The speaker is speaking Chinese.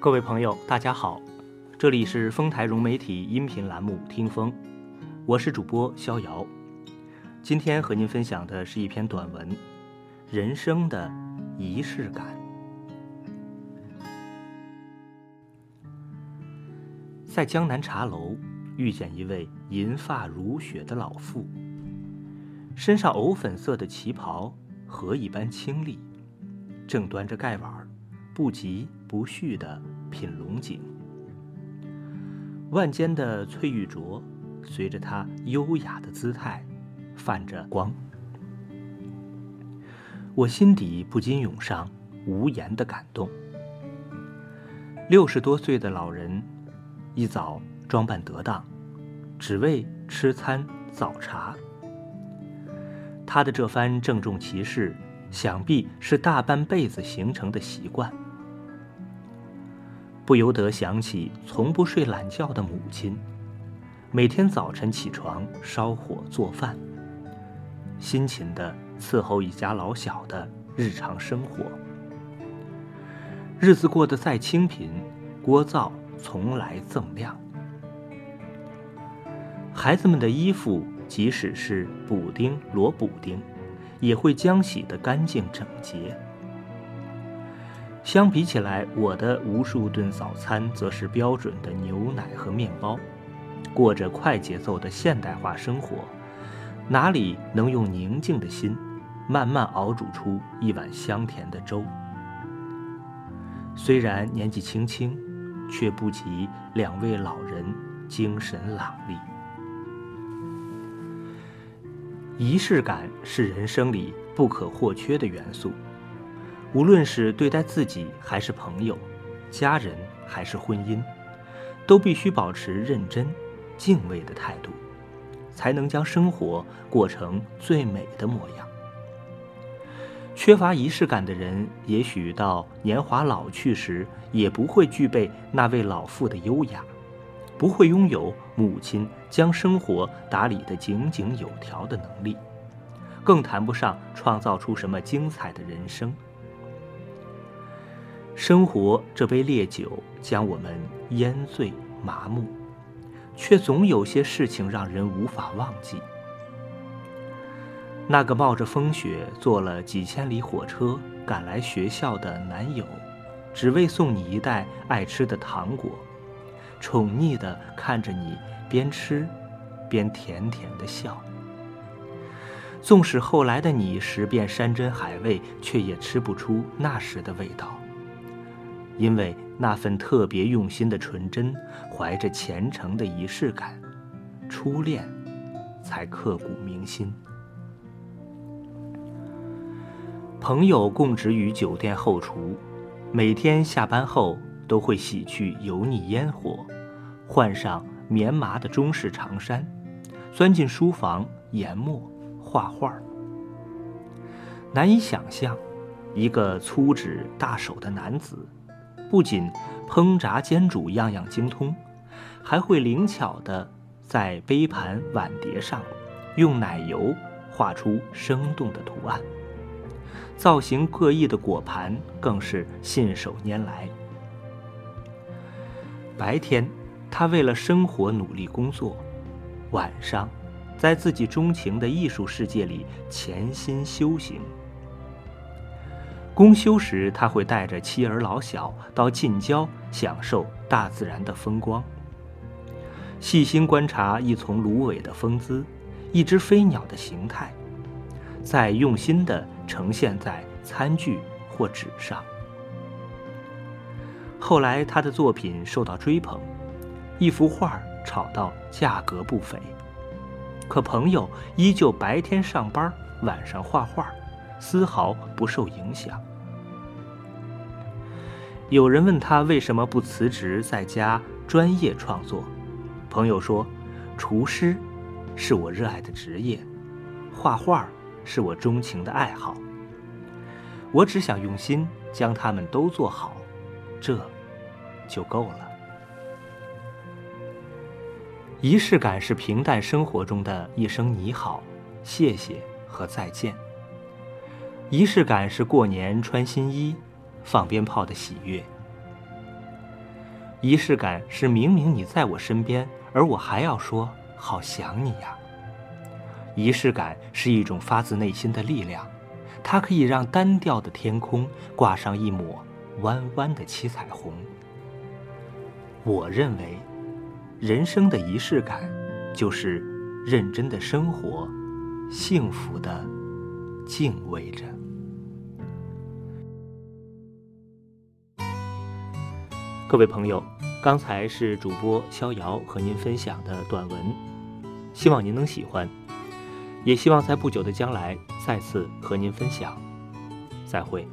各位朋友，大家好，这里是丰台融媒体音频栏目《听风》，我是主播逍遥。今天和您分享的是一篇短文《人生的仪式感》。在江南茶楼遇见一位银发如雪的老妇，身上藕粉色的旗袍荷一般清丽，正端着盖碗，不急不续的品龙井。腕间的翠玉镯随着他优雅的姿态泛着光，我心底不禁涌上无言的感动。六十多岁的老人。一早装扮得当，只为吃餐早茶。他的这番郑重其事，想必是大半辈子形成的习惯。不由得想起从不睡懒觉的母亲，每天早晨起床烧火做饭，辛勤地伺候一家老小的日常生活。日子过得再清贫，锅灶。从来锃亮。孩子们的衣服，即使是补丁罗补丁，也会将洗得干净整洁。相比起来，我的无数顿早餐则是标准的牛奶和面包，过着快节奏的现代化生活，哪里能用宁静的心，慢慢熬煮出一碗香甜的粥？虽然年纪轻轻。却不及两位老人精神朗丽。仪式感是人生里不可或缺的元素，无论是对待自己还是朋友、家人还是婚姻，都必须保持认真、敬畏的态度，才能将生活过成最美的模样。缺乏仪式感的人，也许到年华老去时，也不会具备那位老妇的优雅，不会拥有母亲将生活打理得井井有条的能力，更谈不上创造出什么精彩的人生。生活这杯烈酒将我们烟醉麻木，却总有些事情让人无法忘记。那个冒着风雪坐了几千里火车赶来学校的男友，只为送你一袋爱吃的糖果，宠溺地看着你边吃，边甜甜的笑。纵使后来的你食遍山珍海味，却也吃不出那时的味道，因为那份特别用心的纯真，怀着虔诚的仪式感，初恋才刻骨铭心。朋友供职于酒店后厨，每天下班后都会洗去油腻烟火，换上棉麻的中式长衫，钻进书房研墨画画。难以想象，一个粗指大手的男子，不仅烹炸煎煮样样精通，还会灵巧地在杯盘碗碟上用奶油画出生动的图案。造型各异的果盘更是信手拈来。白天，他为了生活努力工作；晚上，在自己钟情的艺术世界里潜心修行。公休时，他会带着妻儿老小到近郊享受大自然的风光，细心观察一丛芦苇的风姿，一只飞鸟的形态。再用心地呈现在餐具或纸上。后来，他的作品受到追捧，一幅画炒到价格不菲。可朋友依旧白天上班，晚上画画，丝毫不受影响。有人问他为什么不辞职在家专业创作，朋友说：“厨师是我热爱的职业，画画。”是我钟情的爱好，我只想用心将它们都做好，这就够了。仪式感是平淡生活中的一声你好、谢谢和再见。仪式感是过年穿新衣、放鞭炮的喜悦。仪式感是明明你在我身边，而我还要说好想你呀。仪式感是一种发自内心的力量，它可以让单调的天空挂上一抹弯弯的七彩虹。我认为，人生的仪式感，就是认真的生活，幸福的敬畏着。各位朋友，刚才是主播逍遥和您分享的短文，希望您能喜欢，也希望在不久的将来再次和您分享。再会。